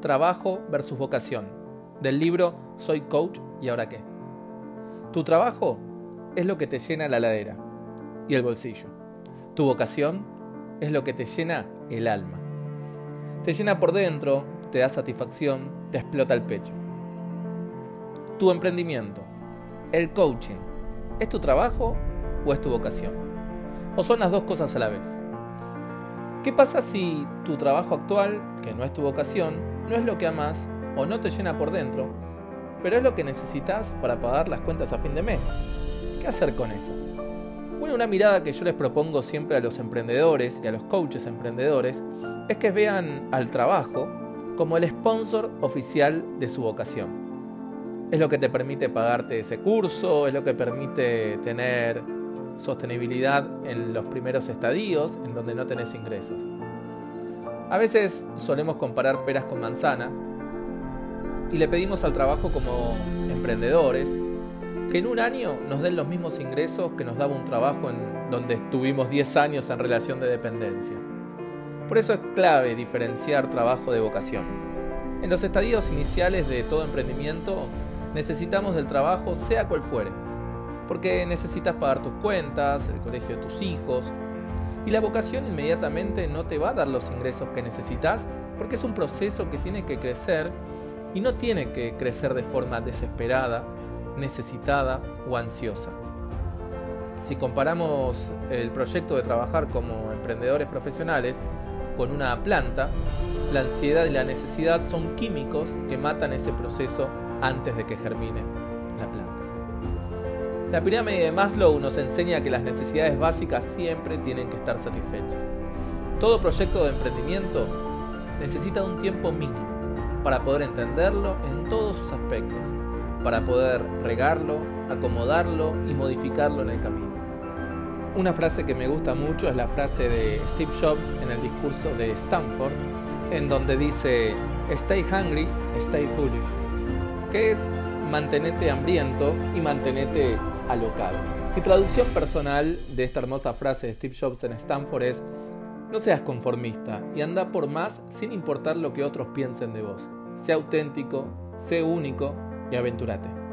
Trabajo versus vocación, del libro Soy coach y ahora qué. Tu trabajo es lo que te llena la ladera y el bolsillo. Tu vocación es lo que te llena el alma. Te llena por dentro, te da satisfacción, te explota el pecho. Tu emprendimiento, el coaching, ¿es tu trabajo o es tu vocación? ¿O son las dos cosas a la vez? ¿Qué pasa si tu trabajo actual, que no es tu vocación, no es lo que amas o no te llena por dentro, pero es lo que necesitas para pagar las cuentas a fin de mes? ¿Qué hacer con eso? Bueno, una mirada que yo les propongo siempre a los emprendedores y a los coaches emprendedores es que vean al trabajo como el sponsor oficial de su vocación. Es lo que te permite pagarte ese curso, es lo que permite tener sostenibilidad en los primeros estadios en donde no tenés ingresos. A veces solemos comparar peras con manzana y le pedimos al trabajo como emprendedores que en un año nos den los mismos ingresos que nos daba un trabajo en donde estuvimos 10 años en relación de dependencia. Por eso es clave diferenciar trabajo de vocación. En los estadios iniciales de todo emprendimiento necesitamos del trabajo sea cual fuere porque necesitas pagar tus cuentas, el colegio de tus hijos, y la vocación inmediatamente no te va a dar los ingresos que necesitas, porque es un proceso que tiene que crecer y no tiene que crecer de forma desesperada, necesitada o ansiosa. Si comparamos el proyecto de trabajar como emprendedores profesionales con una planta, la ansiedad y la necesidad son químicos que matan ese proceso antes de que germine. La pirámide de Maslow nos enseña que las necesidades básicas siempre tienen que estar satisfechas. Todo proyecto de emprendimiento necesita un tiempo mínimo para poder entenderlo en todos sus aspectos, para poder regarlo, acomodarlo y modificarlo en el camino. Una frase que me gusta mucho es la frase de Steve Jobs en el discurso de Stanford, en donde dice, Stay hungry, stay foolish, que es mantenete hambriento y mantenete alocado. Mi traducción personal de esta hermosa frase de Steve Jobs en Stanford es, no seas conformista y anda por más sin importar lo que otros piensen de vos. Sé auténtico, sé único y aventúrate.